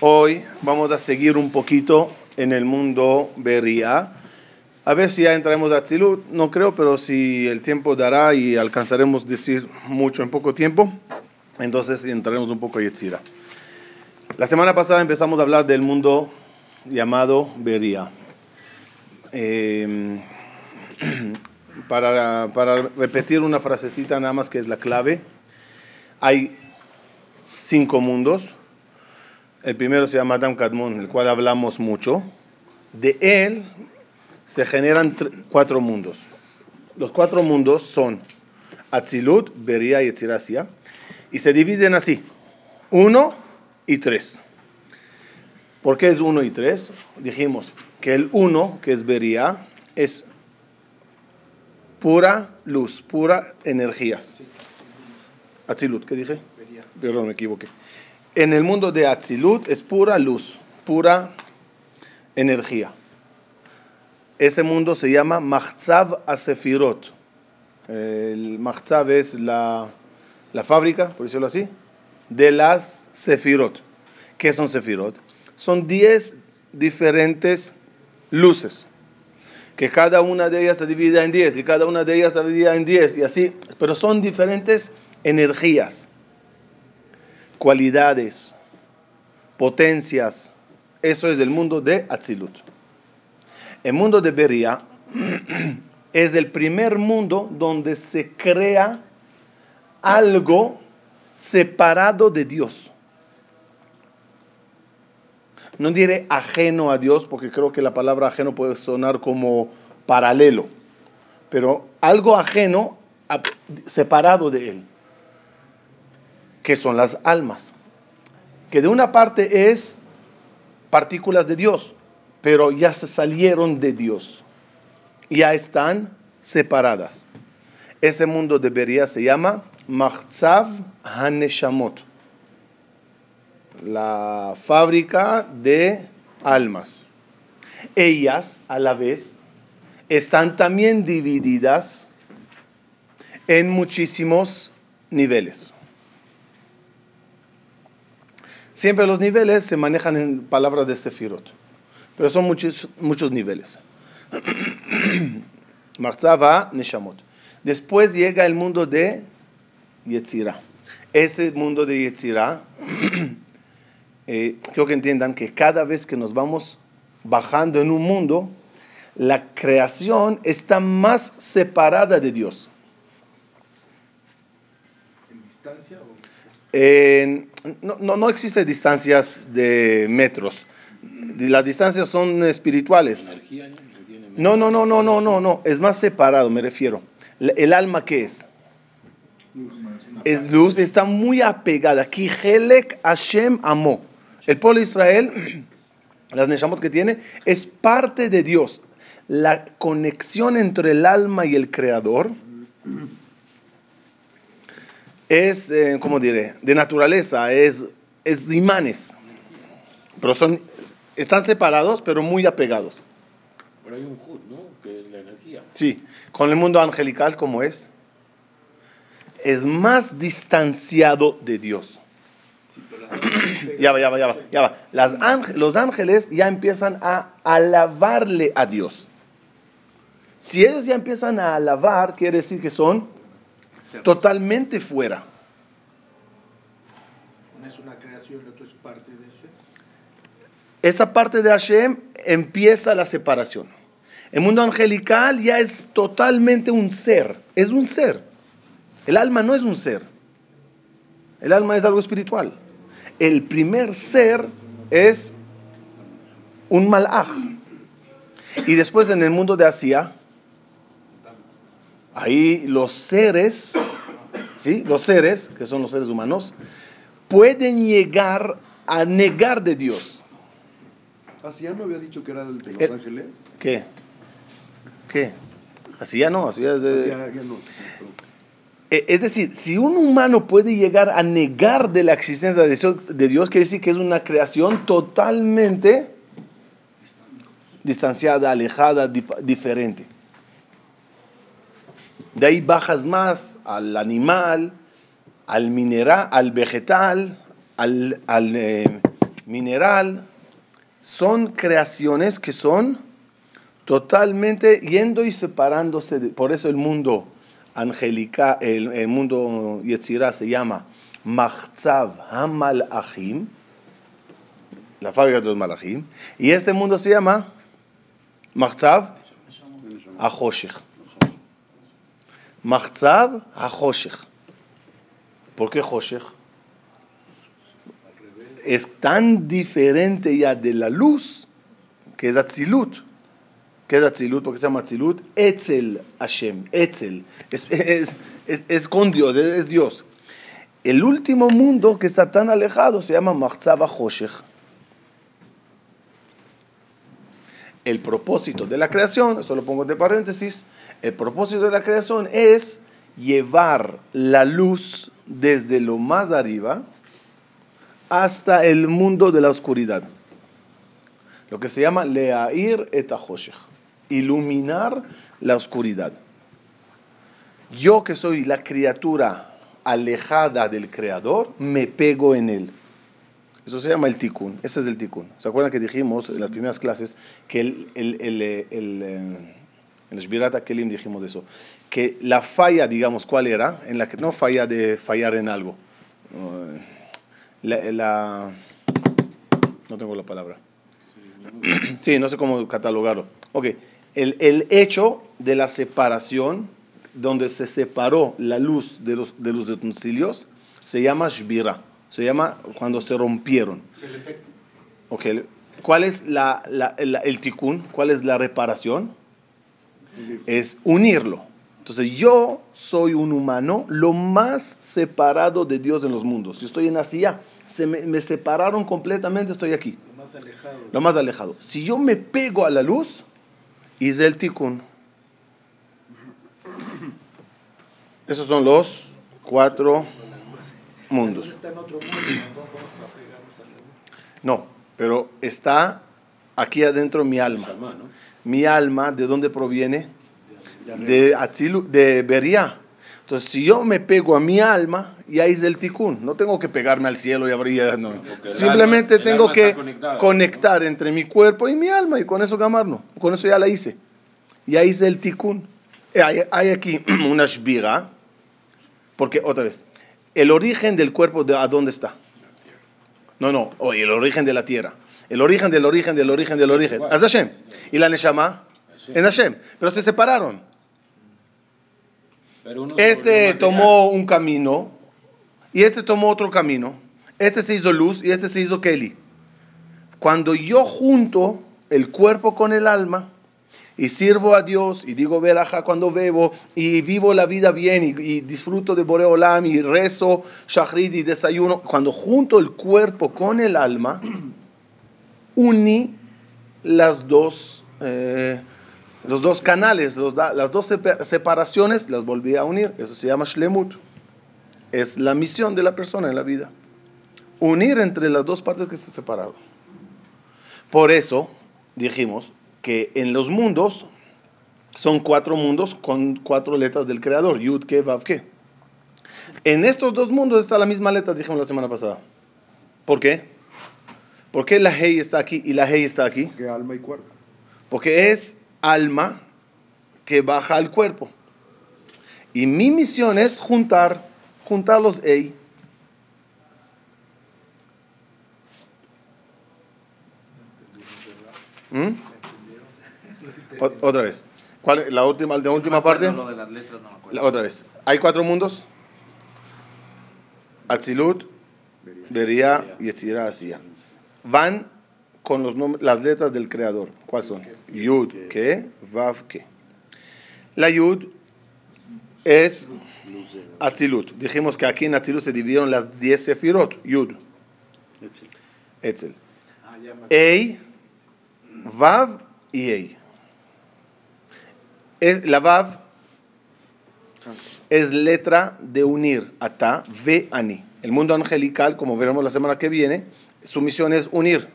Hoy vamos a seguir un poquito en el mundo Beria. A ver si ya entraremos a Tzilut, no creo, pero si el tiempo dará y alcanzaremos decir mucho en poco tiempo, entonces entraremos un poco a Yetzira. La semana pasada empezamos a hablar del mundo llamado Beria. Eh, para, para repetir una frasecita nada más que es la clave, hay cinco mundos el primero se llama Adam Kadmon, el cual hablamos mucho. De él se generan cuatro mundos. Los cuatro mundos son Atzilut, Beria y Etzirasia. Y se dividen así: uno y tres. ¿Por qué es uno y tres? Dijimos que el uno, que es Beria, es pura luz, pura energías. Atzilut, ¿qué dije? Perdón, me equivoqué en el mundo de Atzilut es pura luz, pura energía. Ese mundo se llama Machzav Asefirot. El Machzav es la, la fábrica, por decirlo así, de las Sefirot. ¿Qué son Sefirot? Son 10 diferentes luces, que cada una de ellas se divide en 10 y cada una de ellas se divide en 10 y así, pero son diferentes energías cualidades, potencias. Eso es el mundo de Atzilut. El mundo de Beria es el primer mundo donde se crea algo separado de Dios. No diré ajeno a Dios, porque creo que la palabra ajeno puede sonar como paralelo, pero algo ajeno, separado de Él que son las almas. Que de una parte es partículas de Dios, pero ya se salieron de Dios. Ya están separadas. Ese mundo debería se llama Machzav Haneshamot. La fábrica de almas. Ellas a la vez están también divididas en muchísimos niveles. Siempre los niveles se manejan en palabras de Sefirot, pero son muchos, muchos niveles. Marzava Neshamot. Después llega el mundo de Yetzirah. Ese mundo de Yetzirah, eh, quiero que entiendan que cada vez que nos vamos bajando en un mundo, la creación está más separada de Dios. ¿En distancia? En, no, no, existen distancias de metros. Las distancias son espirituales. No, no, no, no, no, no, no. Es más separado, me refiero. ¿El alma qué es? Es luz, está muy apegada. Aquí, Hashem Amo. El pueblo de Israel, las Neshamot que tiene, es parte de Dios. La conexión entre el alma y el Creador es, eh, ¿cómo diré? De naturaleza, es, es imanes. Pero son, están separados, pero muy apegados. Pero hay un Jud, ¿no? Que es la energía. Sí, con el mundo angelical, ¿cómo es? Es más distanciado de Dios. ya va, ya va, ya va, ya va. Las los ángeles ya empiezan a alabarle a Dios. Si ellos ya empiezan a alabar, quiere decir que son totalmente fuera. Una es una creación, es parte de Hashem. Esa parte de Hashem empieza la separación. El mundo angelical ya es totalmente un ser, es un ser. El alma no es un ser. El alma es algo espiritual. El primer ser es un malaj. Y después en el mundo de Asia, Ahí los seres, ¿sí? Los seres, que son los seres humanos, pueden llegar a negar de Dios. ¿Así ya no había dicho que era de los eh, ángeles? ¿Qué? ¿Qué? Así ya no, así ya, de... no. Eh, es decir, si un humano puede llegar a negar de la existencia de Dios, de Dios quiere decir que es una creación totalmente distanciada, alejada, diferente. De ahí bajas más al animal, al mineral, al vegetal, al, eh, mineral, son creaciones que son totalmente yendo y separándose. de- por eso el mundo angélica, el, mundo Yetzirah se llama Machzav Hamalachim, la fábrica de los malachim, y este mundo se llama Machzav Ahoshech. Machzav Ahoshech. ¿Por qué Hoshech? Es tan diferente ya de la luz que es Atzilut. ¿Qué es Atzilut? ¿Por qué se llama Atzilut? Etzel Hashem. Etzel. Es, es, es- es con Dios, es, Dios. El último mundo que está tan alejado se llama Machzav Ahoshech. El propósito de la creación, eso lo pongo entre paréntesis, el propósito de la creación es llevar la luz desde lo más arriba hasta el mundo de la oscuridad. Lo que se llama leair et iluminar la oscuridad. Yo que soy la criatura alejada del creador, me pego en él. Eso se llama el tikkun. Ese es el tikkun. ¿Se acuerdan que dijimos en las primeras clases que el, el, el, eh, el, eh, en el Shbirat HaKelim dijimos eso? Que la falla, digamos, ¿cuál era? En la que no falla de fallar en algo. Eh, la- no tengo la palabra. Sí, no sé cómo catalogarlo. Ok, el, el hecho de la separación, donde se separó la luz de los, de los utensilios, se llama Shbira. Se llama cuando se rompieron. Ok, ¿cuál es la, la- el, el tikkun? ¿Cuál es la reparación? Es unirlo. Entonces yo soy un humano lo más separado de Dios en los mundos. Yo estoy en Asia, se me, me separaron completamente, estoy aquí. Lo más alejado. Si yo me pego a la luz, hice el tikkun. Esos son los cuatro mundos. Está en otro mundo, no vamos a pegarnos a la luz. No, pero está aquí adentro mi alma. Mi alma, ¿de dónde proviene? De, Atzilu- de Beria. Entonces, si yo me pego a mi alma, ya hice el tikkun. No tengo que pegarme al cielo y abrir. No. Simplemente alma- tengo que conectar entre mi cuerpo y mi alma y con eso gamarlo. Con eso ya la hice. Ya hice el tikkun. Eh, Hay, hay aquí una shbira. Porque, otra vez, el origen del cuerpo, de, ¿a dónde está? No, no, oye, el origen de la tierra. El origen del origen del origen del origen. Es Hashem. ¿Y la Neshama? En Hashem. Pero se separaron. Este tomó un camino y este tomó otro camino. Este se hizo luz y este se hizo Kelly. Cuando yo junto el cuerpo con el alma y sirvo a Dios y digo veraja cuando bebo y vivo la vida bien y, disfruto de Boreolam y rezo shachrit y desayuno, cuando junto el cuerpo con el alma, uní las dos, eh, los dos canales, las dos sepa- separaciones, las volví a unir. Eso se llama Shlemut. Es la misión de la persona en la vida. Unir entre las dos partes que se separaron. Por eso dijimos que en los mundos son cuatro mundos con cuatro letras del creador, Yud, Ke, Vav, Ke. En estos dos mundos está la misma letra, dijimos la semana pasada. ¿Por qué? ¿Por qué la Hei está aquí y la Hei está aquí? Que alma y cuerpo. Porque es alma que baja al cuerpo. Y mi misión es juntar, juntar los Ei. ¿Mm? O- otra vez. ¿Cuál es la última, la última parte? Lo de las letras no me acuerdo. La- otra vez. Hay cuatro mundos. Atzilut, Beria y Asiya. Van con los nom- las letras del creador. ¿Cuáles son? Yud, Ke, Vav, Ke. La Yud es Atzilut. Dijimos que aquí en Atzilut se dividieron las 10 sefirot. Yud, Etzel. Ah, ya me Ei, Vav y Ei. Es, la Vav es letra de unir ata, ve, ani. El mundo angelical, como veremos la semana que viene, su misión es unir.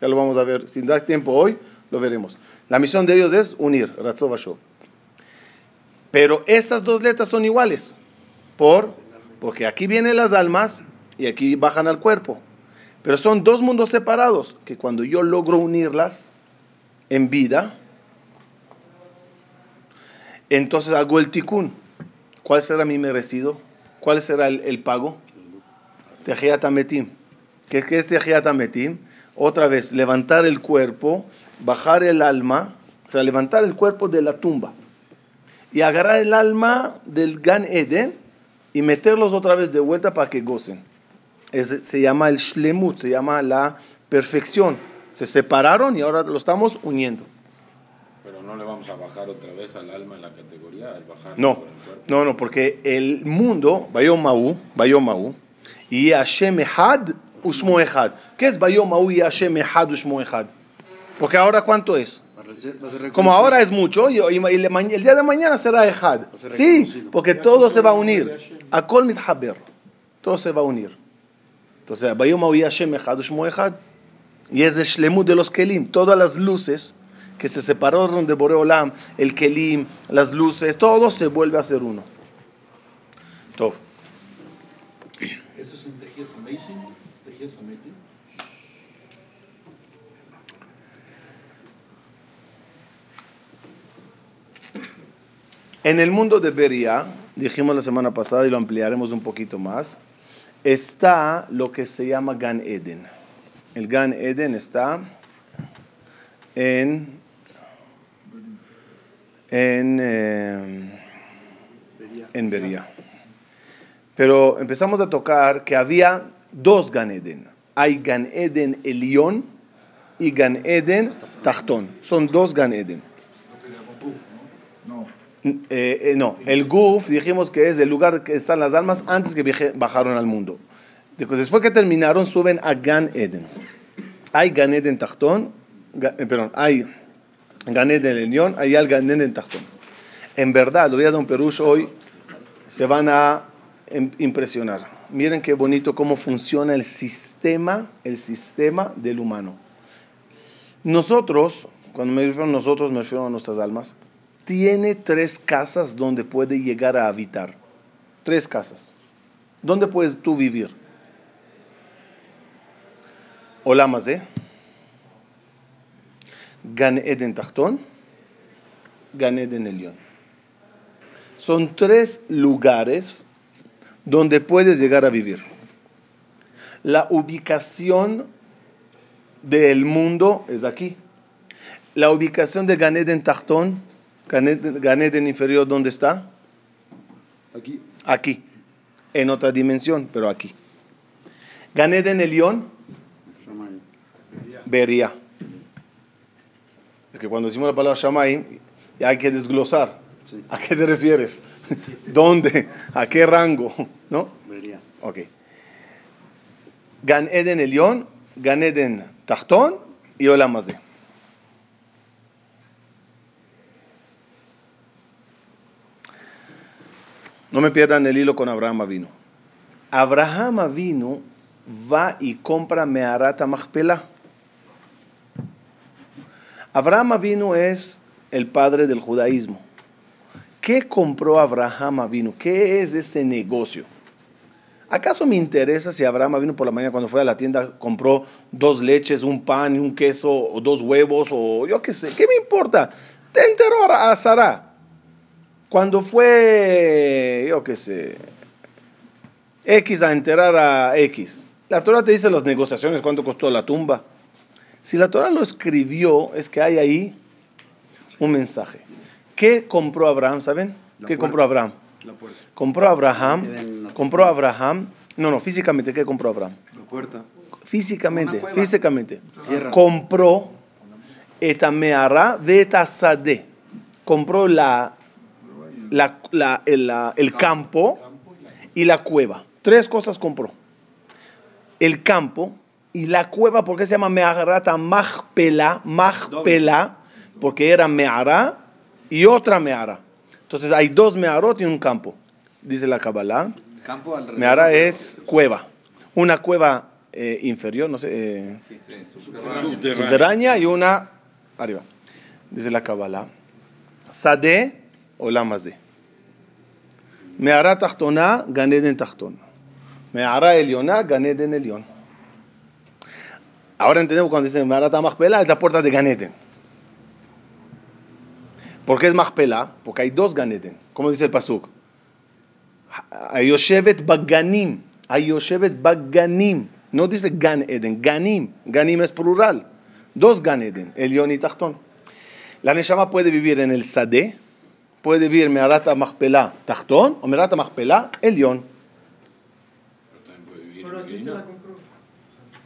Ya lo vamos a ver. Si da tiempo hoy, lo veremos. La misión de ellos es unir, Ratzov Vashov. Pero estas dos letras son iguales. ¿Por? Porque aquí vienen las almas y aquí bajan al cuerpo. Pero son dos mundos separados que cuando yo logro unirlas en vida, entonces hago el tikkun. ¿Cuál será mi merecido? ¿Cuál será el, pago? Tejiat Ametim. ¿Qué, ¿Qué es Tejiat Ametim? Otra vez, levantar el cuerpo, bajar el alma, o sea, levantar el cuerpo de la tumba y agarrar el alma del Gan Eden y meterlos otra vez de vuelta para que gocen. Se llama el Shlemut, se llama la perfección. Se separaron y ahora lo estamos uniendo. Pero no le vamos a bajar otra vez al alma en la categoría, al bajar No, por el cuerpo. no, no, porque el mundo, Bayomahu, Bayomahu, y Hashem Ehad, Ushmo Ehad. ¿Qué es Bayomahu y Hashem Ehad, Ushmo Ehad? Porque ahora, ¿cuánto es? Como ahora es mucho, y, el día de mañana será ser Sí, porque todo se va a unir. A Kol Mithaber. Todo se va a unir. Entonces, Bayomahu y Hashem Ehad, Ushmo Ehad. Y es el Shlemut de los Kelim. Todas las luces que se separaron de Boreolam, el Kelim, las luces, todo se vuelve a ser uno. Tov. En el mundo de Beria, dijimos la semana pasada y lo ampliaremos un poquito más, está lo que se llama Gan Eden. El Gan Eden está en, en, eh, en Beria. Pero empezamos a tocar que había dos Gan Eden. Hay Gan Eden Elión y Gan Eden Tachtón. Son dos Gan Eden. No. Eh, eh, no, el Guf dijimos que es el lugar que están las almas antes que bajaron al mundo. Después que terminaron, suben a Gan Eden. Hay Gan Eden Tachtón, eh, perdón, hay Gan Eden Elión, hay al Gan Eden Tachtón. En verdad, lo voy a dar un perush hoy, se van a im- impresionar. Miren qué bonito cómo funciona el sistema, el sistema del humano. Nosotros, cuando me refiero a nosotros, me refiero a nuestras almas, tiene tres casas donde puede llegar a habitar. Tres casas. ¿Dónde puedes tú vivir? Olamazé, Gan Eden Tachtón, Gan Eden Elión. Son tres lugares donde puedes llegar a vivir. La ubicación del mundo es aquí. La ubicación de Gan Eden Tachtón, Gan Eden, Gan Eden inferior, ¿dónde está? Aquí. Aquí. En otra dimensión, pero aquí. Gan Eden Elión, Shammai. Que cuando decimos la palabra Shammai, ya hay que desglosar. Sí. ¿A qué te refieres? ¿Dónde? ¿A qué rango? ¿No? Vería. Ok. Gan Eden Elión, Gan Eden Tachtón y Olamazé. No me pierdan el hilo con Abraham vino. Abraham vino va y compra Meharata Machpelah. Abraham vino es el padre del judaísmo. ¿Qué compró Abraham vino? ¿Qué es ese negocio? ¿Acaso me interesa si Abraham vino por la mañana cuando fue a la tienda, compró dos leches, un pan, un queso, o dos huevos, o yo qué sé? ¿Qué me importa? Te enteró a Sara. Cuando fue, yo qué sé, X a enterar a X. La Torah te dice las negociaciones, cuánto costó la tumba. Si la Torah lo escribió, es que hay ahí un mensaje. ¿Qué compró Abraham? ¿Saben? La ¿Qué puerta. compró Abraham? La puerta. Compró Abraham, la- compró Abraham, no, no, físicamente, ¿qué compró Abraham? La puerta. Físicamente, físicamente. Tierra. Compró etameara vetasade. Compró la, la, la- el, la- el campo y la cueva. Tres cosas compró. El campo y la cueva, ¿por qué se llama Meharata Machpela? Machpela, porque era Mehará y otra Mehará. Entonces hay dos Meharot y un campo, dice la Kabbalah. Campo alrededor. Mehará es cueva. Una cueva eh, inferior, no sé, eh, subterránea y una arriba. Dice la Kabbalah. Sade o Lamazé. Mehará Tachtona, Ganeden Tachtón. Mehará Eliona, Ganeden Elión. Ahora entendemos cuando dice Marata Machpelah, es la puerta de Ganeden. ¿Por qué es Machpelah? Porque hay dos Ganeden. ¿Cómo dice el Pasuk? Ayoshevet Baganim. Ayoshevet Baganim. No dice Gan Eden, Ganim. Ganim es plural. Dos Gan Eden, Elión y Tachtón. La Neshama puede vivir en el Sadeh, puede vivir Merata Machpelah Tachtón o Merata Machpelah Elión.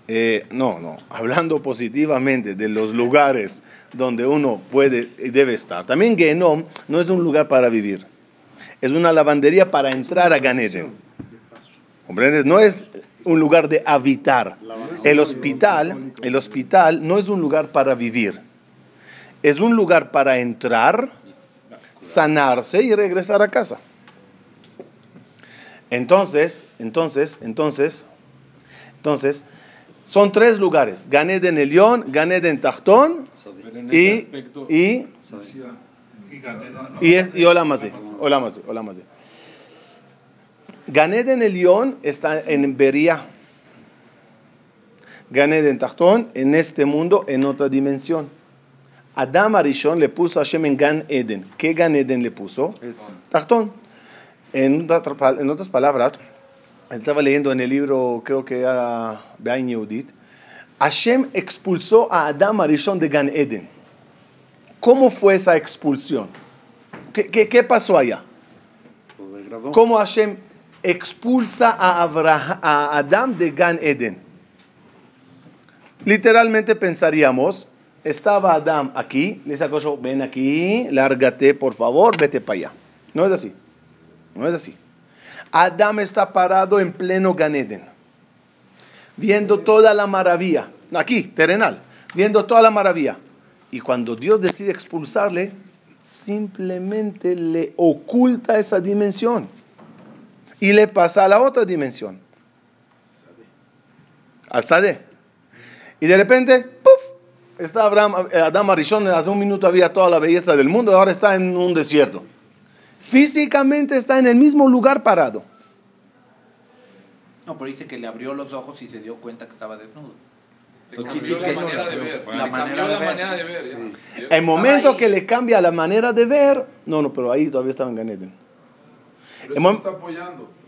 Eh, no, no, hablando positivamente de los lugares donde uno puede y debe estar. También Genom no es un lugar para vivir, es una lavandería para entrar a Ganeden. ¿Comprendes? No es un lugar de habitar. El hospital, el hospital no es un lugar para vivir, es un lugar para entrar, sanarse y regresar a casa. Entonces, entonces, entonces, entonces, son tres lugares: Ganeden Elión, Ganeden Tachtón y, y, y, es, y Olamazé. Olamazé, Olamazé. Ganeden Elión está en Beria. Ganeden Tachtón en este mundo, en otra dimensión. Adam Arishon le puso a Hashem en Gan Eden. ¿Qué Gan Eden le puso? Tachtón. En, otra- en otras palabras, estaba leyendo en el libro, creo que era Be'ain Yehudit, Hashem expulsó a Adam Arishon de Gan Eden. ¿Cómo fue esa expulsión? ¿Qué, qué, qué pasó allá? ¿Cómo Hashem expulsa a, Abraham, a Adam de Gan Eden? Literalmente pensaríamos, estaba Adam aquí, le sacó yo, ven aquí, lárgate por favor, vete para allá. No es así, no es así. Adam está parado en pleno Gan Eden, viendo toda la maravilla, aquí, terrenal, viendo toda la maravilla. Y cuando Dios decide expulsarle, simplemente le oculta esa dimensión y le pasa a la otra dimensión, al Sadeh. Y de repente, ¡puf! Está Abraham, Adam Arishon, hace un minuto había toda la belleza del mundo, ahora está en un desierto. Físicamente está en el mismo lugar parado. No, pero dice que le abrió los ojos y se dio cuenta que estaba desnudo. Le cambió la manera de ver. la Le manera cambió de la ver. manera de ver. ya. El momento ahí. que le cambia la manera de ver, no, no, pero ahí todavía estaba en Ganeden.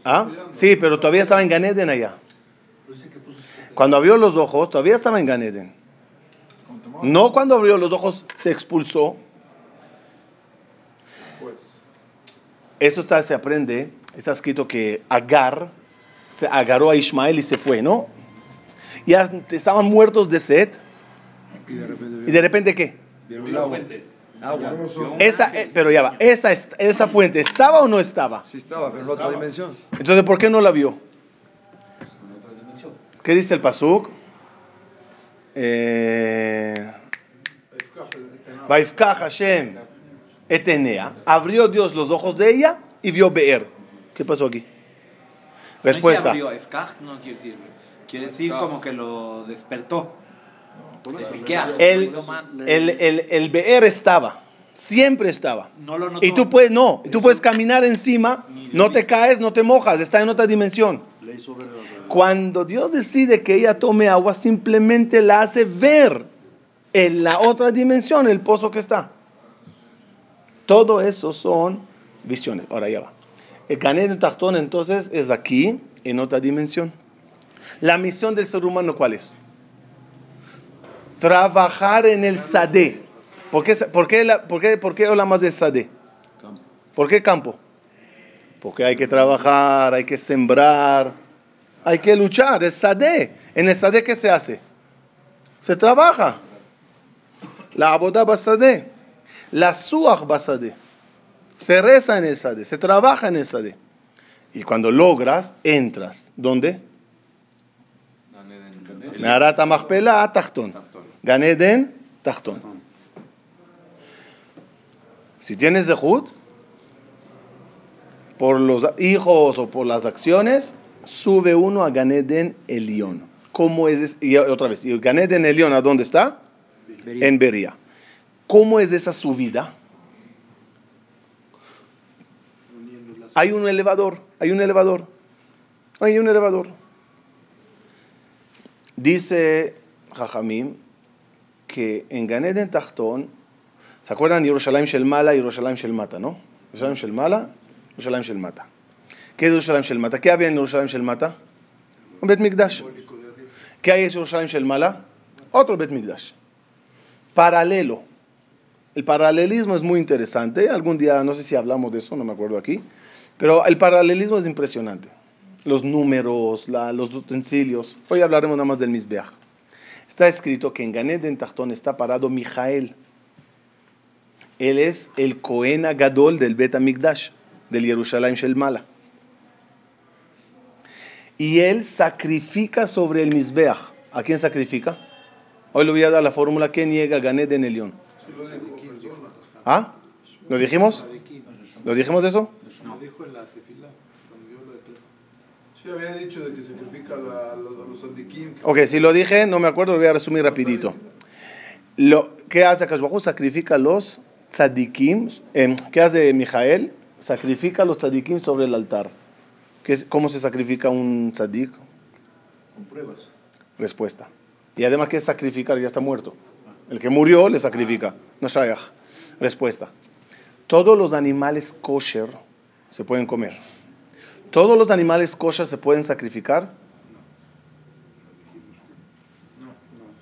¿Ah? Sí, pero todavía estaba en Ganeden allá. Cuando abrió los ojos, todavía estaba en Ganeden. No cuando abrió los ojos se expulsó. Eso está, se aprende, está escrito que Agar se agarró a Ismael y se fue, ¿no? Ya estaban muertos de sed. Y de repente ¿Y de repente qué? agua. Esa, eh, pero ya va, esa, esa fuente, ¿estaba o no estaba? Sí estaba, pero en otra dimensión. Entonces, ¿por qué no la vio? ¿Qué dice el Pasuk? Eh, Hashem et Enea. Abrió Dios los ojos de ella y vio Beer. ¿Qué pasó aquí? Respuesta. No abrió, quiere decir. Quiere decir como que lo despertó. El, el, el, el Beer estaba. Siempre estaba. No lo notó. Y tú puedes, no, tú puedes caminar encima, no te caes, no te mojas, está en otra dimensión. Cuando Dios decide que ella tome agua, simplemente la hace ver en la otra dimensión el pozo que está. Todo eso son visiones. Ahora ya va. El Ganeden Tachtón entonces es aquí, en otra dimensión. La misión del ser humano, ¿cuál es? Trabajar en el Sadé. ¿Por qué, por qué, la- por qué, por qué hablamos de Sadé? ¿Por qué campo? Porque hay que trabajar, hay que sembrar, hay que luchar. Es Sadé. En el Sadé, ¿qué se hace? Se trabaja. La abodá basadé. La suach basadé. Se reza en el Sadé, se trabaja en el Sadé. Y cuando logras, entras. ¿Dónde? Machpelah, Tachtón. Ganeden, Tachtón. Si tienes Zehut, por los hijos o por las acciones, sube uno a Ganeden Elión. ¿Cómo es? Y otra vez, ¿y Ganeden Elión a dónde está? En Beria. ¿Cómo es esa subida? Hay un elevador, hay un elevador, hay un elevador. Dice Jajamim, que en Ganeden Tachtón, ¿se acuerdan Yerushalayim Shel Mala y Yerushalayim Shel Mata, no? Yerushalayim Shel Mala, Yerushalayim Shel Mata. ¿Qué es Yerushalayim Shel Mata? ¿Qué había en Yerushalayim Shel Mata? Un Bet Mikdash. ¿Qué hay en Yerushalayim Shel Mala? Otro Bet Mikdash. Paralelo. El paralelismo es muy interesante. Algún día, no sé si hablamos de eso, no me acuerdo aquí. Pero el paralelismo es impresionante. Los números, los utensilios. Hoy hablaremos nada más del Mizbeach. Está escrito que en Ganed en Tachtón está parado Mijael. Él es el Cohen Gadol del Bet Amigdash, del Yerushalayim Shel Mala. Y él sacrifica sobre el Mizbeach. ¿A quién sacrifica? Hoy le voy a dar la fórmula que niega Ganed en Elión. ¿Ah? ¿Lo dijimos? ¿Lo dijimos eso? Lo dijo en la tefila, cuando dio lo de tres. Sí, había dicho de que sacrifica a, los, Ok, si lo dije, no me acuerdo, lo voy a resumir rapidito. Lo, ¿Qué hace Akashbahu? Sacrifica a los tzadikim. em, ¿Qué hace Mijael? Sacrifica a los tzadikim sobre el altar. ¿Qué es- ¿Cómo se sacrifica un tzadik? Con pruebas. Respuesta. Y además, ¿qué es sacrificar? Ya está muerto. El que murió le sacrifica. No shayach. Respuesta. Todos los animales kosher se pueden comer. Todos los animales kosher se pueden sacrificar.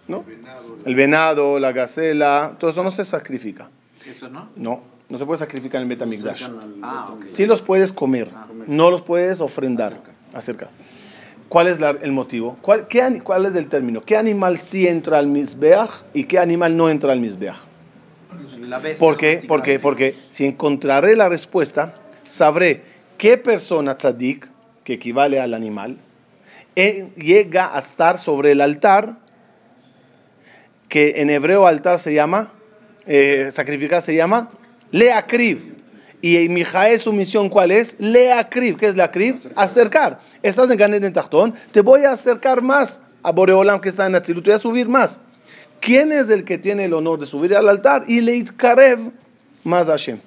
¿No? El venado, la gacela, todo eso no se sacrifica. ¿Eso no? No, no se puede sacrificar en el Betamigdash. Ah, ok. Sí los puedes comer, no los puedes ofrendar. Acerca. ¿Cuál es la- el motivo? ¿Cuál, qué ¿Cuál es el término? ¿Qué animal sí entra al Mizbeach y qué animal no entra al Mizbeach? La bestia ¿Por qué? domesticada. Porque, porque si encontraré la respuesta, sabré qué persona tzadik, que equivale al animal, eh, llega a estar sobre el altar, que en hebreo altar se llama, eh, sacrificar se llama leakrib. Y en Mijael su misión, ¿cuál es? Leakrib. ¿Qué es leakrib? Acercar. Estás en Ganet en Tachtón, te voy a acercar más a Boreolam que está en Atzilut, te voy a subir más. ¿Quién es el que tiene el honor de subir al altar? Y leitkarev más a Hashem.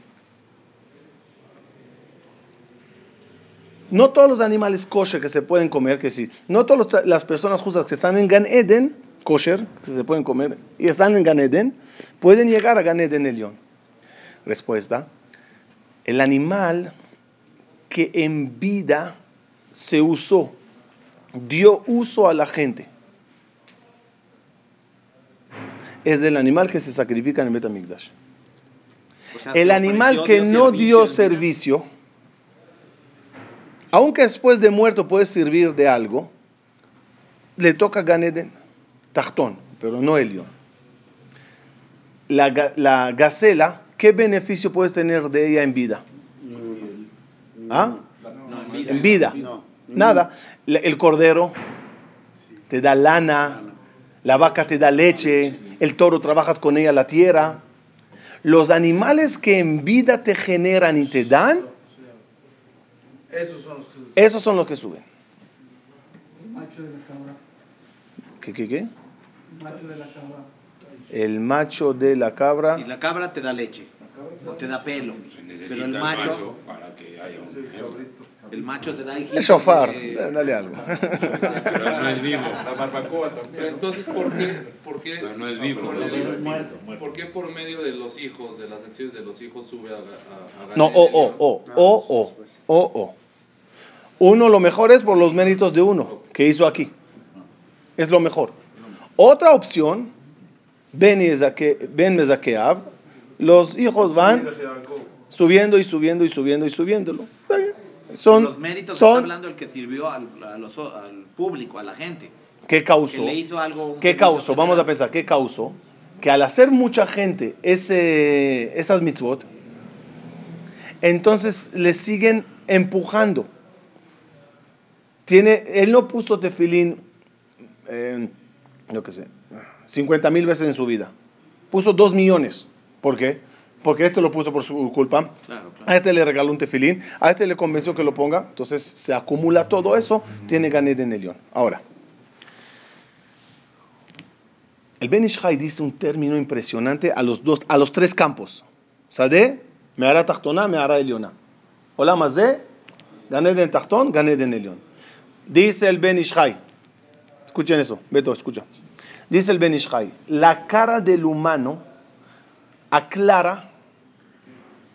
No todos los animales kosher que se pueden comer, que sí. No todas las personas justas que están en Gan Eden, kosher, que se pueden comer, y están en Gan Eden, pueden llegar a Gan Eden Elión. Respuesta. El animal que en vida se usó, dio uso a la gente, es del animal que se sacrifica en el Betamigdash. O sea, El animal que no dio servicio, aunque después de muerto puede servir de algo, le toca Ganeden, Tachtón, pero no Elión. La, la gacela, ¿qué beneficio puedes tener de ella en vida? ¿Ah? No, en vida. En vida. No. Nada. El cordero te da lana, la vaca te da leche, el toro trabajas con ella la tierra. Los animales que en vida te generan y te dan, Esos son los que... esos son los que suben. macho de la cabra. ¿Qué, qué, qué? Macho de la cabra. El macho de la cabra. Y la cabra te da leche. O te da pelo. Se necesita Pero el macho, para que haya un ejemplo. El macho te da el Es shofar, de- dale algo. Pero no es vivo. La barbacoa también. Pero entonces, ¿por qué, por qué, Pero no es vivo. por, no es vivo. muerto. por qué por medio de los hijos, de las acciones de los hijos, sube a, a, a No, Gan o, Eden, o, o, o, o, o, o. Uno, lo mejor es por los méritos de uno, que hizo aquí. Es lo mejor. Otra opción, Zaque- Ben Mezakeab, los hijos van subiendo y subiendo y subiendo y subiéndolo. Son, los méritos que está son, hablando el que sirvió al, a los- al público, a la gente. ¿qué Que causó? le hizo algo. ¿Qué causó? Vamos a pensar, ¿qué causó? Que al hacer mucha gente ese, esas mitzvot, entonces le siguen empujando. Tiene, él no puso tefilín, eh, yo qué sé, 50 mil veces en su vida. Puso 2 millones. ¿Por qué? Porque este lo puso por su culpa. Claro, claro. A este le regaló un tefilín, a este le convenció que lo ponga, entonces se acumula todo eso, tiene Ganed en Elión. Ahora, el Ben Ishai dice un término impresionante a los, dos, a los tres campos. Sade, me hará Tachtona, me hará Eliona. Hola, Mazé, Ganed en Tachtón, Ganed en Elión. Dice el Ben Ishai, escuchen eso, Beto, escucha. Dice el Benishai, la cara del humano aclara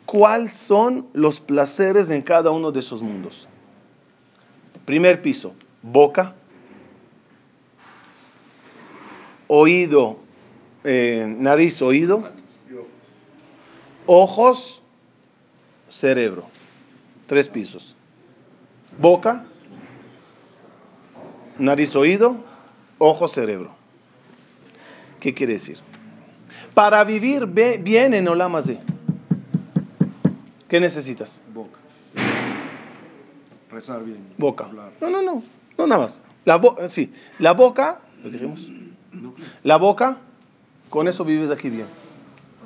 cuáles son los placeres en cada uno de esos mundos. Primer piso, boca, oído, eh, nariz, oído, ojos, cerebro. Tres pisos. Boca, nariz, oído, ojo, cerebro. ¿Qué quiere decir? Para vivir bien en Olamazé, ¿qué necesitas? Boca. Rezar bien. Boca. Hablar. No, no, no, no nada más. La bo- sí, la boca, ¿lo dijimos? La boca, con eso vives aquí bien.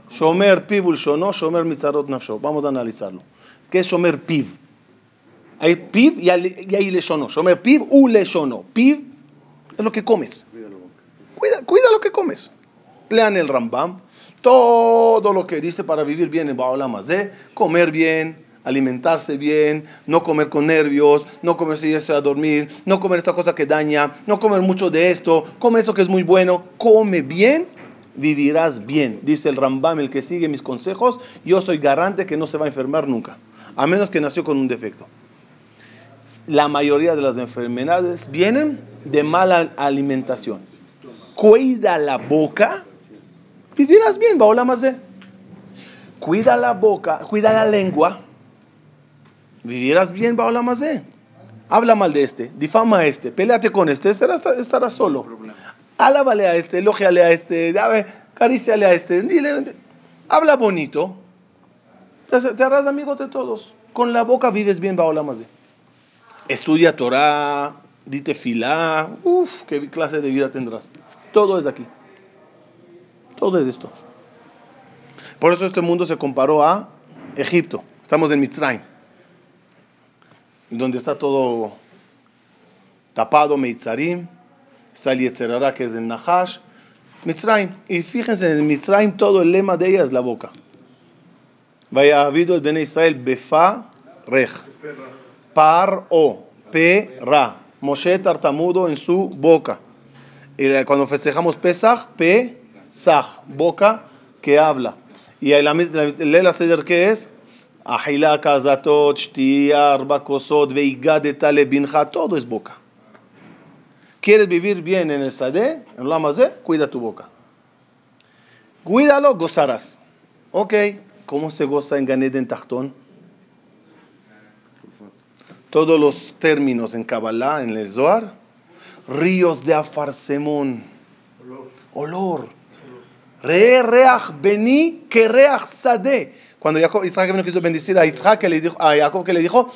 Shomer pibul shono, shomer mitzarot nafsho. Vamos a analizarlo. ¿Qué es shomer piv? Hay piv y hay, y hay leshono. Shomer piv u leshono. Piv es lo que comes. Cuida, cuida lo que comes. Lean el Rambam. Todo lo que dice para vivir bien en Baolam Hazé, comer bien, alimentarse bien, no comer con nervios, no comer si irse a dormir, no comer esta cosa que daña, no comer mucho de esto, come eso que es muy bueno, come bien, vivirás bien. Dice el Rambam, el que sigue mis consejos, yo soy garante que no se va a enfermar nunca, a menos que nació con un defecto. La mayoría de las enfermedades vienen de mala alimentación. Cuida la boca, vivirás bien, Baolam Hazé. Cuida la boca, cuida la lengua, vivirás bien, Baolam Hazé. Habla mal de este, difama a este, peleate con este, estarás, solo. Alábale a este, elógiale a este, caríciale a este, dile, habla bonito. Te, harás amigo de todos. Con la boca vives bien, Baolam Hazé. Estudia Torah, dite filá, uff, qué clase de vida tendrás. Todo es aquí. Todo es esto. Por eso este mundo se comparó a Egipto. Estamos en Mitzrayim, donde está todo tapado, Meitzarim. Está el Yetzerará, que es el Nahash. Mitzrayim. Y fíjense, en Mitzrayim todo el lema de ella es la boca. Vaya habido el Bene Israel befa rej. Par o, pe-ra. Moshe tartamudo en su boca. Y cuando festejamos Pesach, pe-saj, boca que habla. Y el Lela Seder, ¿qué es? Ahila, kazatot, shtiya, arba kosot, veigadeta lebinja, todo es boca. ¿Quieres vivir bien en el Sadeh, en la Mazé? Cuida tu boca. Cuídalo, gozarás. Ok, ¿cómo se goza en Ganeden Tachtón? Todos los términos en Kabbalah, en el Zohar, ríos de afarsemón, olor. Re reach beni que reach. Cuando Jacob, Isaac vino quiso bendecir a Isaac, que le dijo, a Jacob que le dijo,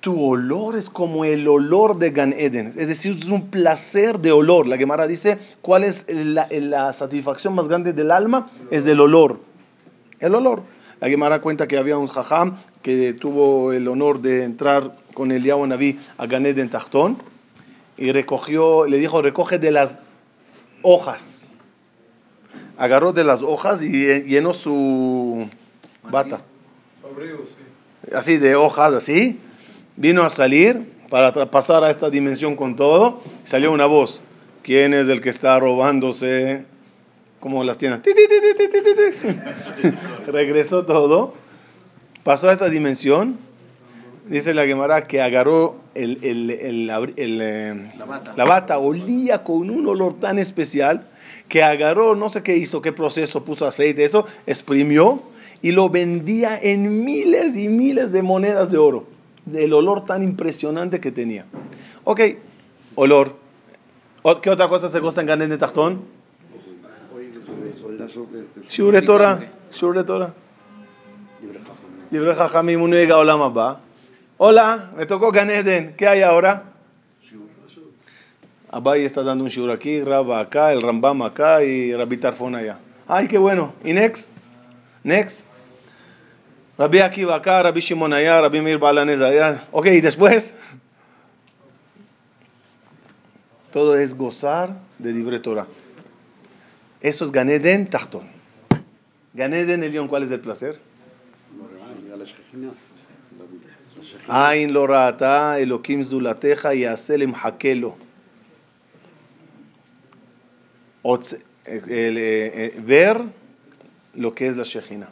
tu olor es como el olor de Gan Eden. Es decir, es un placer de olor. La Gemara dice, ¿cuál es la, la satisfacción más grande del alma? Es el olor. El olor. La Gemara cuenta que había un jajam que tuvo el honor de entrar con el Naví a Gan Eden Tachtón y recogió, le dijo, recoge de las hojas. Agarró de las hojas y llenó su bata. Así de hojas, así. Vino a salir para pasar a esta dimensión con todo. Salió una voz. ¿Quién es el que está robándose? Como las tiendas. Ti, ti, ti, ti, ti, ti, ti. Regresó todo. Pasó a esta dimensión. Dice la Gemara que agarró el, el, el, abri- el, eh, la bata. Olía con un olor tan especial que agarró, no sé qué hizo, qué proceso, puso aceite, eso, exprimió y lo vendía en miles y miles de monedas de oro. Del olor tan impresionante que tenía. Ok, olor. ¿Qué otra cosa se goza en Ganen de Tachtón? Shure Torah. Shure Torah. Libre Jajamim, uno llega. Hola, me tocó Gan Eden. ¿Qué hay ahora? Abai está dando un shiur aquí, Rabba acá, el Rambam acá y Rabbi Tarfon allá. Ay, qué bueno. ¿Y next? Next. Rabbi Akiva acá, Rabbi Shimon allá, Rabbi Mir Balanez allá. Ok, ¿y después? Todo es gozar de libre Torah. Eso es Ganeden Tachtón. Ganeden Elión, ¿cuál es el placer? Otz- eh, el, eh, eh, ver lo que es la Shejina.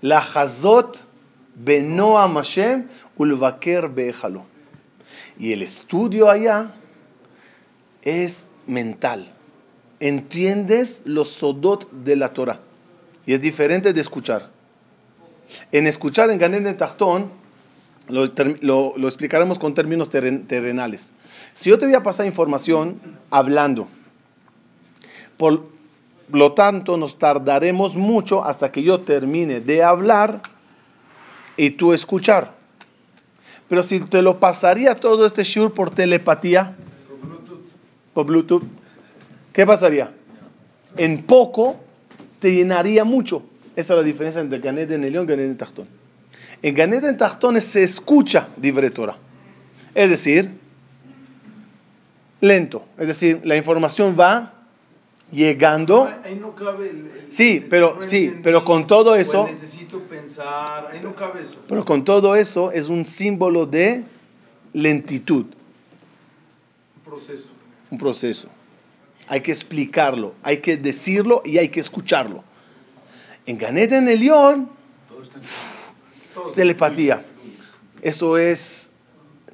La Hazot benoam Hashem ulvaker be'ejalo. Y el estudio allá es mental. Entiendes los sodot de la Torah. Y es diferente de escuchar. En escuchar en Ganén de Tachtón, lo, lo- explicaremos con términos terren- terrenales. Si yo te voy a pasar información hablando, por lo tanto nos tardaremos mucho hasta que yo termine de hablar y tú escuchar. Pero si te lo pasaría todo este shur por telepatía, por Bluetooth, ¿qué pasaría? En poco te llenaría mucho. Esa es la diferencia entre Ganet en Elión y Ganet en Tachtón. En Ganet en Tachtón se escucha Divrei Torah. Es decir, lento. Es decir, la información va llegando. Ahí no cabe el, el- Sí, pero- sí, pero con todo eso- necesito pensar, ahí no cabe eso. Pero con todo eso es un símbolo de lentitud, Un proceso. un proceso. Hay que explicarlo, hay que decirlo y hay que escucharlo. En Ganet en el León es telepatía. Eso es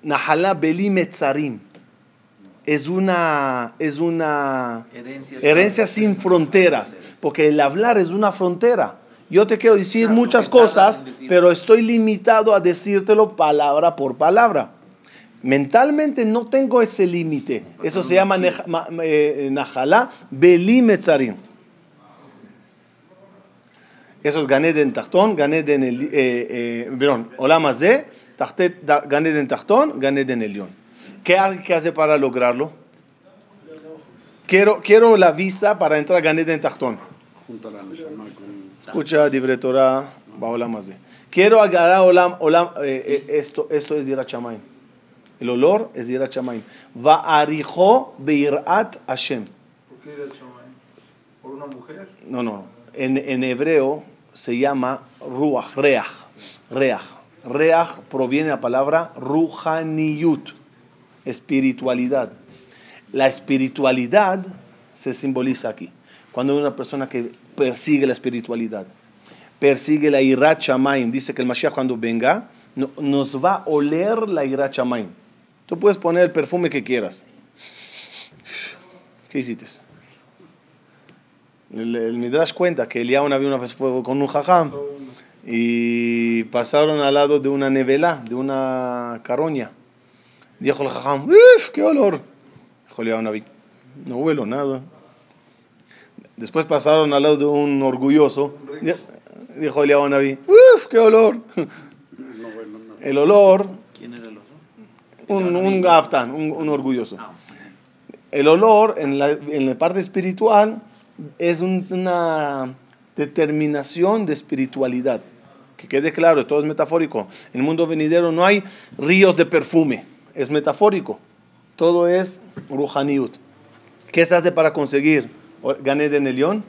Nahalá Beli Metzarim. Es una, es una Herencia. herencia sin fronteras, porque el hablar es una frontera. Yo te quiero decir Claro, muchas cosas, pero estoy limitado a decírtelo palabra por palabra. Mentalmente no tengo ese límite. Eso se llama neja- ma- Eso es Ganeden Tachtón, Ganeden el, eh, eh, perdón, Olam Hazeh, Tachtet- da- Ganeden Tachtón, Ganeden Elión. ¿Qué hace, ¿Qué hace para lograrlo? Quiero, quiero la visa para entrar a Ganeden con... Escucha Dibre Torah, Baolam Hazeh. Quiero agarrar Olam, Olam eh, eh, esto, esto es Dira Chamaim. El olor es Dira Chamaim. Va'arijo beirat Hashem. ¿Por qué era Chamay? ¿Por una mujer? No, no. En, hebreo se llama ruach, reach. Reach. Reach proviene de la palabra ruhaniyut, espiritualidad. La espiritualidad se simboliza aquí. Cuando una persona que persigue la espiritualidad, persigue la irat shamayim, dice que el Mashiach cuando venga, no- nos va a oler la irat shamayim. Tú puedes poner el perfume que quieras. ¿Qué hiciste? El, el Midrash cuenta que Eliyahu había una vez fue con un jajam y pasaron al lado de una nevela, de una caroña. Dijo el jajam, ¡Uf, qué olor! Dijo Eliyahu Naví, no huelo nada. Después pasaron al lado de un orgulloso. Di- Dijo Eliyahu Naví, ¡Uf, qué olor! No. El olor, ¿Quién era el oso? un, un gaftán, un, un orgulloso. Ah, El olor en la, en la parte espiritual es un- una determinación de espiritualidad. Que quede claro, todo es metafórico. En el mundo venidero no hay ríos de perfume, es metafórico. Todo es ruhaniut. ¿Qué se hace para conseguir gané de Nelión?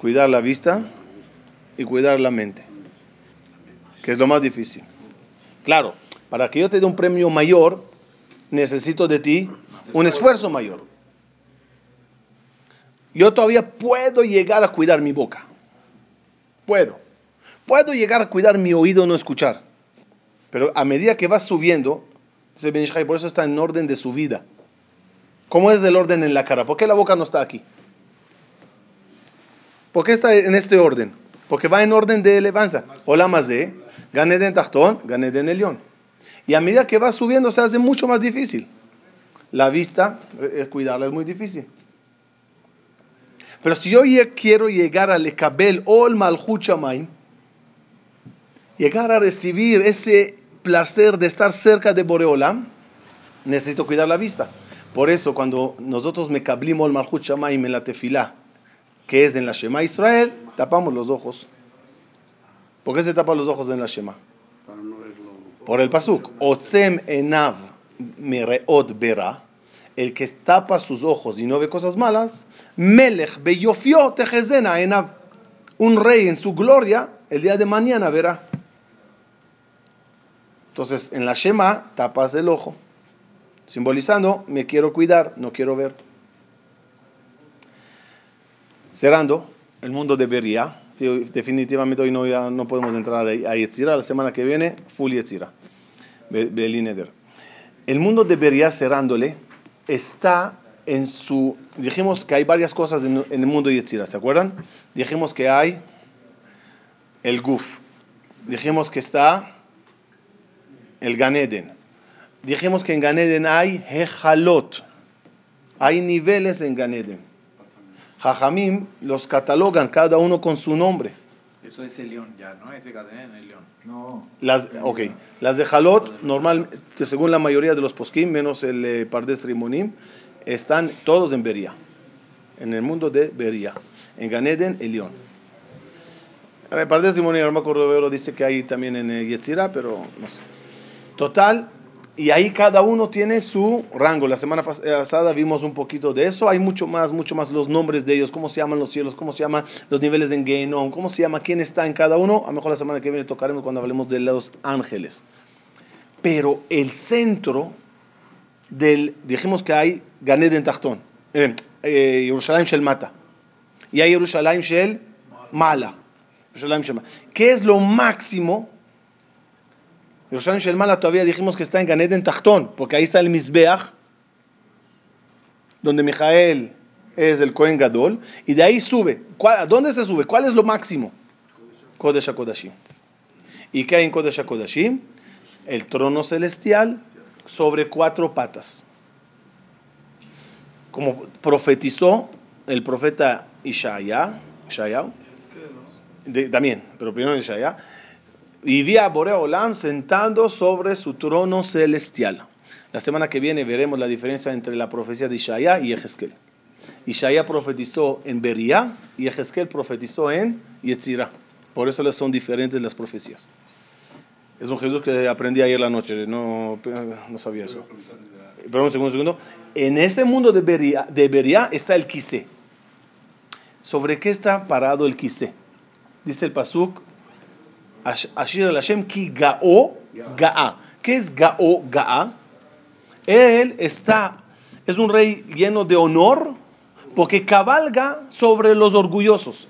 Cuidar la vista y cuidar la mente, que es lo más difícil. Claro, para que yo te dé un premio mayor, necesito de ti un esfuerzo mayor. Yo todavía puedo llegar a cuidar mi boca. Puedo. Puedo llegar a cuidar mi oído no escuchar. Pero a medida que vas subiendo, por eso está en orden de su vida. ¿Cómo es el orden en la cara? ¿Por qué la boca no está aquí? ¿Por qué está en este orden? Porque va en orden de elevancia. Hola más de, gané de Tachtón, gané de Elión. Y a medida que va subiendo se hace mucho más difícil. La vista, eh, cuidarla es muy difícil. Pero si yo quiero llegar al Ekabel o al Malchut Shamayim, llegar a recibir ese placer de estar cerca de Boreolam, necesito cuidar la vista. Por eso cuando nosotros me cablimos el Malchut Shamayim en la tefilá, que es en la Shema Israel, tapamos los ojos. ¿Por qué se tapan los ojos en la Shema? Por el pasuk, Otzem enav mereot bera, el que tapa sus ojos y no ve cosas malas, Melech beyofio tejezena enav, un rey en su gloria, el día de mañana verá. Entonces, en la Shema tapas el ojo, simbolizando, me quiero cuidar, no quiero ver. cerrando el mundo de Beria. Sí, definitivamente hoy no, ya no podemos entrar a, Yetzira. La semana que viene, full Yetzira. Be-. El mundo de Beria, cerrándole, está en su... Dijimos que hay varias cosas en, el mundo de Yetzira, ¿se acuerdan? Dijimos que hay el Guf. Dijimos que está el Ganeden. Dijimos que en Ganeden hay Hejalot. Hay niveles en Ganeden. Jajamim los catalogan cada uno con su nombre. Eso es el león ya, ¿no? Ese cadena en el león. No. Las, ok, las de Jalot, normal, según la mayoría de los poskim, menos el eh, Pardes Rimonim, están todos en Beria. En el mundo de Beria. En Ganeden, el león. El Pardes Rimonim, Arma Cordovero dice que hay también en eh, Yetzirah, pero no sé. Total, y ahí cada uno tiene su rango. La semana eh, pasada vimos un poquito de eso. Hay mucho más, mucho más los nombres de ellos, cómo se llaman los cielos, cómo se llaman los niveles en Gehenom, cómo se llama quién está en cada uno. A lo mejor la semana que viene tocaremos cuando hablemos de los ángeles. Pero el centro del, dijimos que hay Ganed en Tachtón, eh, eh, Yerushalayim Shel Mata, y hay. Yerushalayim Shel Mala. ¿Qué es lo máximo? Yerushalayim Shel Mala todavía dijimos que está en Ganed en Tachtón, porque ahí está el Mizbeach, donde Mijael es el Cohen Gadol, y de ahí sube. ¿Cuál- ¿A dónde se sube? ¿Cuál es lo máximo? Kodesh HaKodashim. ¿Y qué hay en Kodesh HaKodashim? El trono celestial sobre cuatro patas. Como profetizó el profeta Ishaya, Ishaya de- también, pero primero Ishaya, vivía Borea Olam sentado sobre su trono celestial. La semana que viene veremos la diferencia entre la profecía de Ishaya y Ezequiel. Ishaya profetizó en Beria y Ezequiel profetizó en Yetzirah. Por eso son diferentes las profecías. Es un Jesús que aprendí ayer la noche, no, no sabía eso. Pero un segundo, un segundo. En ese mundo de Beria, de Beria está el Kisé. ¿Sobre qué está parado el Kisé? Dice el Pasuk, Ashir al Hashem ki ga'o ga'a. ¿Qué es ga'o ga'a? Él está, es un rey lleno de honor porque cabalga sobre los orgullosos.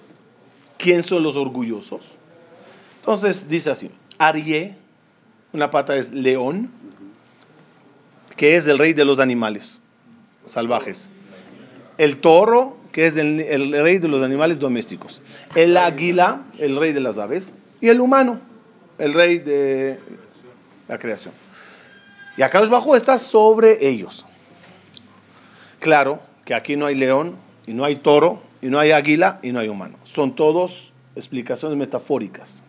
¿Quién son los orgullosos? Entonces dice así, Arié, una pata es león, que es el rey de los animales salvajes. El toro, que es el, el rey de los animales domésticos. El águila, el rey de las aves. Y el humano, el rey de la creación. Y acá los bajo está sobre ellos. Claro que aquí no hay león, y no hay toro, y no hay águila, y no hay humano. Son todos explicaciones metafóricas.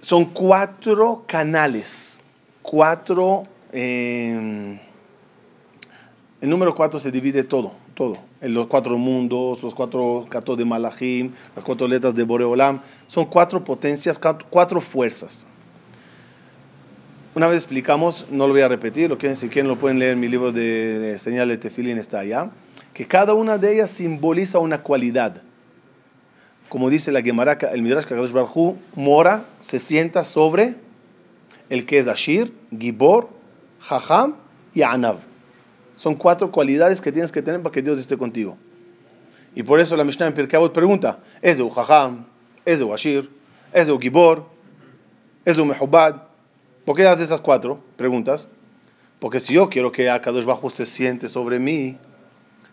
Son cuatro canales, cuatro... eh, el número cuatro se divide todo, todo. En los cuatro mundos, los cuatro catos de Malachim, las cuatro letras de Boreolam. Son cuatro potencias, cuatro, fuerzas. Una vez explicamos, no lo voy a repetir, lo que si quieren lo pueden leer en mi libro de, señal de Tefilín, está allá, que cada una de ellas simboliza una cualidad. Como dice la Gemara, el Midrash Kadosh Baruj Hu, mora, se sienta sobre el que es Ashir, Gibor, Jajam y Anav. Son cuatro cualidades que tienes que tener para que Dios esté contigo. Y por eso la Mishnah en Pirkei Avot pregunta, ¿es de Jajam? ¿Es de Ashir? ¿Es de Gibor? ¿Es de Mehubad? ¿Por qué haces esas cuatro preguntas? Porque si yo quiero que Akadosh Bajo se siente sobre mí,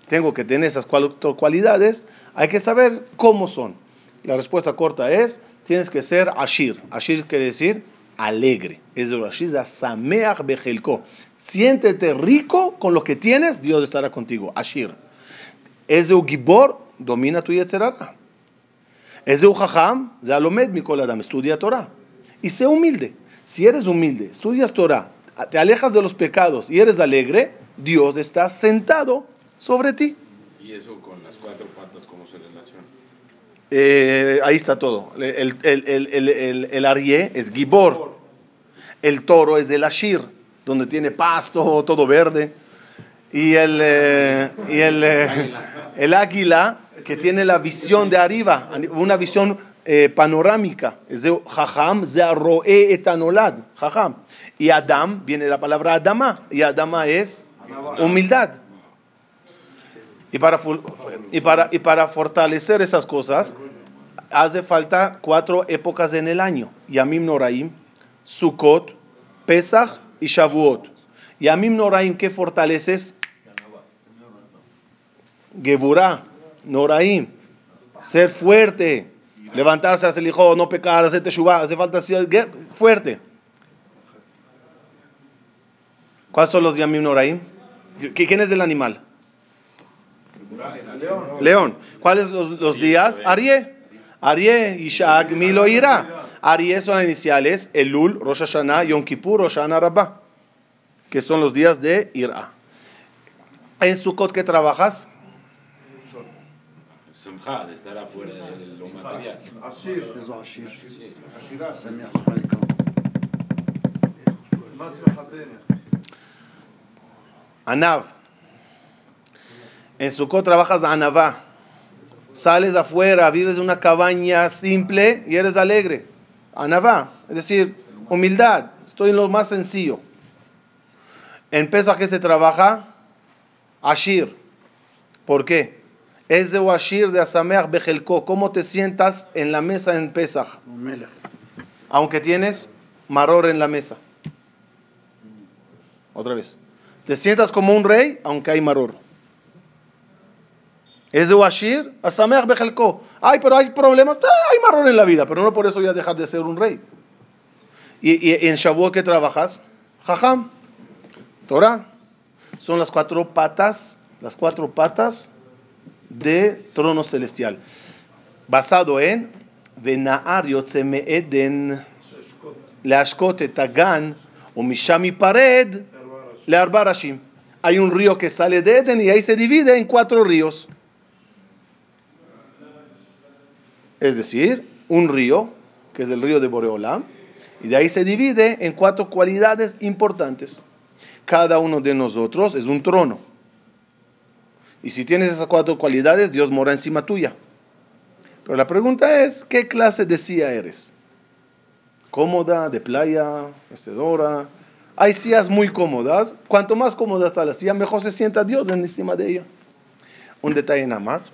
tengo que tener esas cuatro cualidades, hay que saber cómo son. La respuesta corta es, tienes que ser Ashir. Ashir quiere decir alegre. Es Sameach Bejelko. Siéntete rico con lo que tienes, Dios estará contigo. Ashir. Es de Gibor, domina tu Yetzerara. Es de Ujaham, Zalomed Mikol Adam, estudia Torah. Y sé humilde. Si eres humilde, estudias Torah, te alejas de los pecados y eres alegre, Dios está sentado sobre ti. Y eso con las cuatro patas, ¿cómo se relaciona? Eh, ahí está todo. El, el, el, el, el, el arié es Gibor. El toro es el Ashir, donde tiene pasto, todo verde. Y el, eh, y el, eh, el águila, que tiene la visión de arriba, una visión eh, panorámica. Es de Jajam, etanolad. Y Adam, viene la palabra Adama. Y Adama es humildad. Y para, y, para, y para fortalecer esas cosas, hace falta cuatro épocas en el año. Yamim Noraim, Sukkot, Pesach y Shavuot. Yamim Noraim, ¿qué fortaleces? Geburah, Noraim, ser fuerte, levantarse, hacer el hijo, no pecar, hacer teshuvah, hace falta ser fuerte. ¿Cuáles son los Yamim Noraim? ¿Qui- ¿Quién es del animal? León. ¿Cuáles los, los días? Arié. Arié, Ishak, Milo, Ira. Aries son las iniciales Elul, Rosh Hashanah, Yom Kippur, Rosh Hashanah Rabbah, que son los días de Ira. ¿En Sukkot qué trabajas? Simcha, de estar afuera de lo material. Anav. En Sukkot trabajas Anavá. Sales afuera, vives en una cabaña simple y eres alegre. Anabá, es decir, humildad. Estoy en lo más sencillo. En Pesach que se trabaja Ashir. ¿Por qué? Es de Washir de Asameach Bejelko. ¿Cómo te sientas en la mesa en Pesach? Aunque tienes maror en la mesa. Otra vez. Te sientas como un rey, aunque hay maror. ¿Es de Washir? Asameach Bejelko. Ay, pero hay problemas. Ah, hay marrón en la vida, pero no por eso voy a dejar de ser un rey. ¿Y, en Shavuot qué trabajas? Jajam. Torah. Son las cuatro patas, las cuatro patas de trono celestial. Basado en Venaar Yotzeme Eden, Leashkot Tagan, o Mishami Pared, Learbarashim. Hay un río que sale de Eden y ahí se divide en cuatro ríos. Es decir, un río, que es el río de Boreolam, y de ahí se divide en cuatro cualidades importantes. Cada uno de nosotros es un trono. Y si tienes esas cuatro cualidades, Dios mora encima tuya. Pero la pregunta es, ¿qué clase de silla eres? ¿Cómoda, de playa, mecedora? Hay sillas muy cómodas. Cuanto más cómoda está la silla, mejor se sienta Dios encima de ella. Un detalle nada más.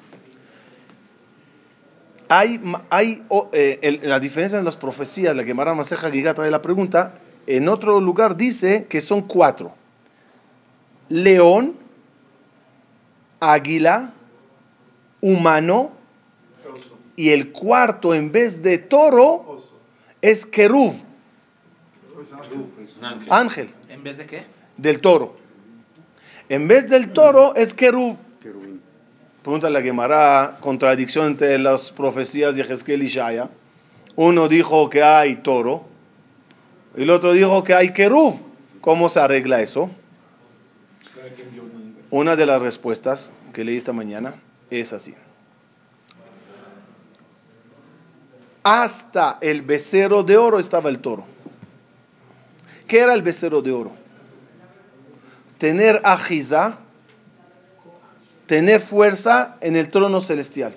Hay, hay eh, el- la diferencia en las profecías, la que Mara Maseja Giga trae la pregunta, en otro lugar dice que son cuatro. León, águila, humano, y el cuarto en vez de toro es querub, ángel ¿En vez de qué? del toro. En vez del toro es querub. Pregunta la Gemara, contradicción entre las profecías de Ezequiel y Shaya. Uno dijo que hay toro y el otro dijo que hay querub. ¿Cómo se arregla eso? Una de las respuestas que leí esta mañana es así. Hasta el becerro de oro estaba el toro. ¿Qué era el becerro de oro? Tener ajiza, tener fuerza en el trono celestial.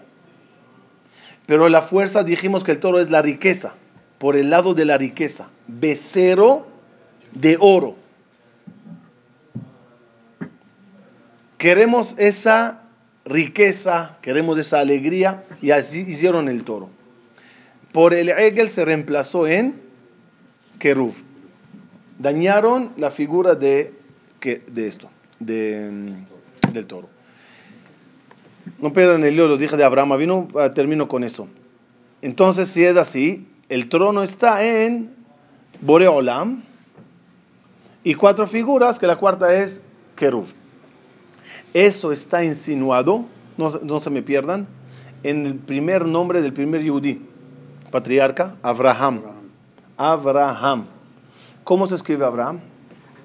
Pero la fuerza dijimos que el toro es la riqueza, por el lado de la riqueza. Becerro de oro. Queremos esa riqueza, queremos esa alegría y así hicieron el toro. Por el Egel se reemplazó en Kerub. Dañaron la figura de, de esto, de, mm, del toro. No pierdan el hilo, los dije de Abraham vino ah, termino con eso. Entonces, si es así, el trono está en Boreolam y cuatro figuras, que la cuarta es Kerub. Eso está insinuado, no, no, se me pierdan, en el primer nombre del primer Yudí, patriarca, Abraham. Abraham. ¿Cómo se escribe Abraham?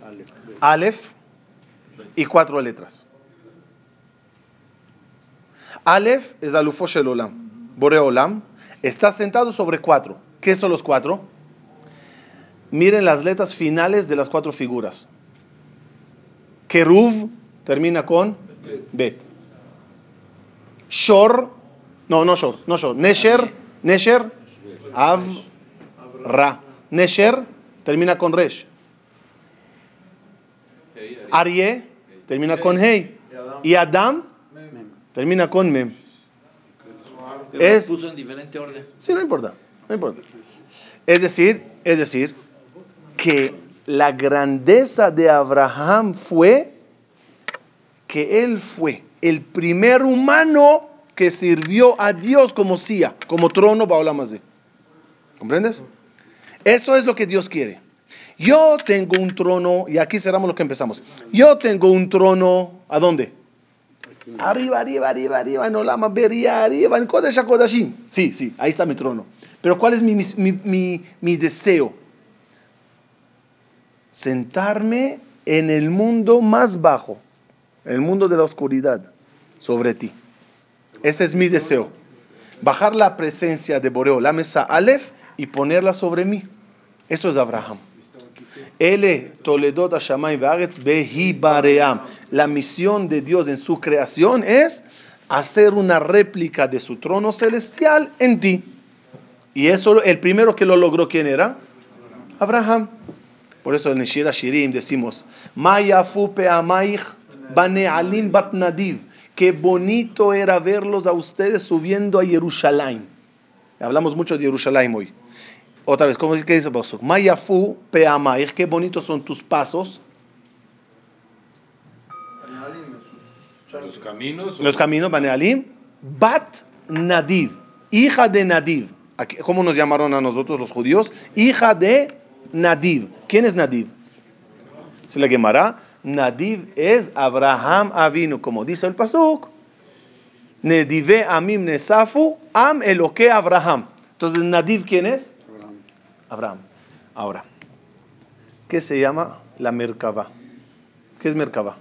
Aleph. Aleph y cuatro letras. Aleph es Alufo Shel Olam. Boreolam está sentado sobre cuatro. ¿Qué son los cuatro? Miren las letras finales de las cuatro figuras. Keruv termina con Bet. Shor, no, no Shor, no Shor. Nesher, Nesher, Av, Ra. Nesher termina con Resh. Arie termina con Hey. Y Adam, termina con Mem. Es- puso en diferente orden. Sí, no importa, no importa. Es decir, es decir, que la grandeza de Abraham fue que él fue el primer humano que sirvió a Dios como silla, como trono para Olamazé. ¿Comprendes? Eso es lo que Dios quiere. Yo tengo un trono, y aquí cerramos lo que empezamos. Yo tengo un trono, ¿a dónde? Arriba, arriba, arriba, arriba, en Olama Beria, arriba, en Kodesh. Sí, sí, ahí está mi trono. Pero ¿cuál es mi, mi, mi- mi deseo? Sentarme en el mundo más bajo, el mundo de la oscuridad, sobre ti. Ese es mi deseo. Bajar la presencia de Boreo, la mesa Aleph, y ponerla sobre mí. Eso es Abraham. La misión de Dios en su creación es hacer una réplica de su trono celestial en ti. Y eso, el primero que lo logró, ¿quién era? Abraham. Por eso en Shira Shirim decimos, Mayafu Peamaich Banealim Bat Nadiv. Qué bonito era verlos a ustedes subiendo a Jerusalén. Hablamos mucho de Jerusalén hoy. Otra vez, ¿cómo dice que dice el pasuk? Mayafu Peamaich. Qué bonitos son tus pasos. Los caminos. Los caminos, Banealim. Bat Nadiv. Hija de Nadiv. ¿Cómo nos llamaron a nosotros los judíos? Hija de Nadiv. ¿Quién es Nadiv? Se le quemará. Nadiv es Abraham Avinu, como dice el pasuk. Nedive Amim Nesafu, Am Eloque Abraham. Entonces, Nadiv, ¿quién es? Abraham. Ahora, ¿qué se llama la Merkabah? ¿Qué es Merkabah?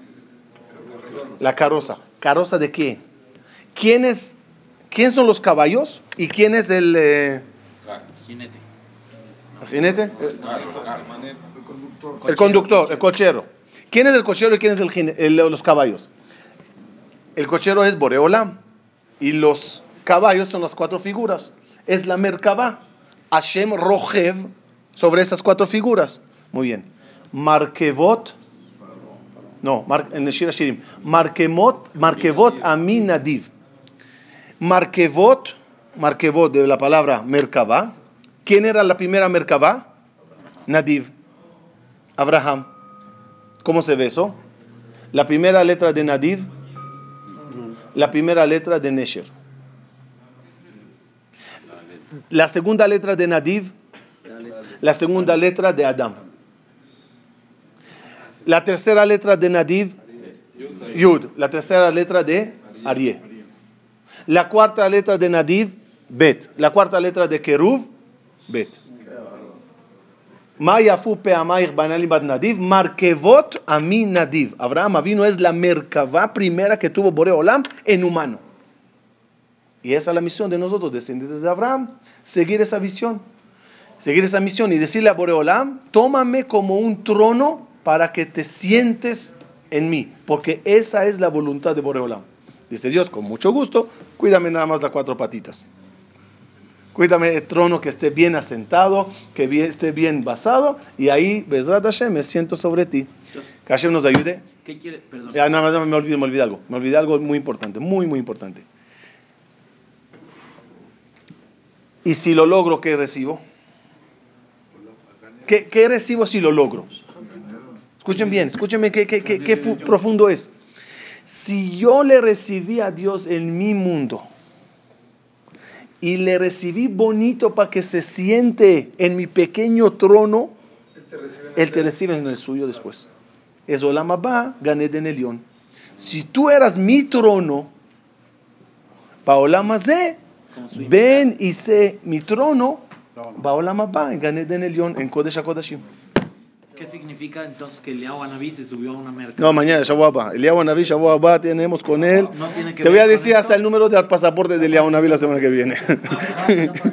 La carroza. ¿Carroza de qué? ¿Quién, es, ¿Quién son los caballos? ¿Y quién es el, eh, Jinete. el jinete? El, claro. el conductor, el cochero. ¿Quién es el cochero y quién es el, los caballos? El cochero es Boreolam. Y los caballos son las cuatro figuras. Es la Merkabah. Hashem Rojev sobre esas cuatro figuras. Muy bien. Markevot. No, en el Shira Shirim. Markemot, Markevot Amin Nadiv. Markevot, Markevot de la palabra Merkabah. ¿Quién era la primera Merkabah? Nadiv. Abraham. ¿Cómo se ve eso? La primera letra de Nadiv, la primera letra de Nesher. La segunda letra de Nadiv, la segunda letra de Adam. La tercera letra de Nadiv, Yud. La tercera letra de Arié. La cuarta letra de Nadiv, Bet. La cuarta letra de Keruv, Bet. Mayafu Peamaich Banalim Bad Nadiv, Markevot Ami Nadiv. Abraham Avino es la Merkavá primera que tuvo Boreolam en humano. Y esa es la misión de nosotros, descendientes de Abraham, seguir esa visión, seguir esa misión y decirle a Boreolam, tómame como un trono para que te sientes en mí, porque esa es la voluntad de Boreolam. Dice Dios, con mucho gusto, cuídame nada más las cuatro patitas. Cuídame el trono que esté bien asentado, que bien- esté bien basado, y ahí, Bezrat Hashem, me siento sobre ti. Que Hashem nos ayude. ¿Qué quiere? Perdón. Ya, nada más me olvidé, me olvidé algo. Me olvidé algo muy importante, muy, muy importante. Y si lo logro, ¿qué recibo? ¿Qué, recibo si lo logro? Escuchen bien, escúchenme qué, qué, qué- qué fu- profundo es. Si yo le recibí a Dios en mi mundo y le recibí bonito para que se siente en mi pequeño trono, Él te recibe en el suyo después. Es Olam Abba, gané de Elión. Si tú eras mi trono, Como su ven y sé mi trono, Baolam Abba, gané de Elión, en Kodesh HaKodashim. ¿Qué significa entonces que Eliyahu Anabí se subió a una merca? No, mañana, Shavuot Abba. Eliyahu Naví, Shavuot Abba, tenemos con él. No tiene que Te voy a decir esto. hasta el número del pasaporte de Eliyahu Naví la semana que viene.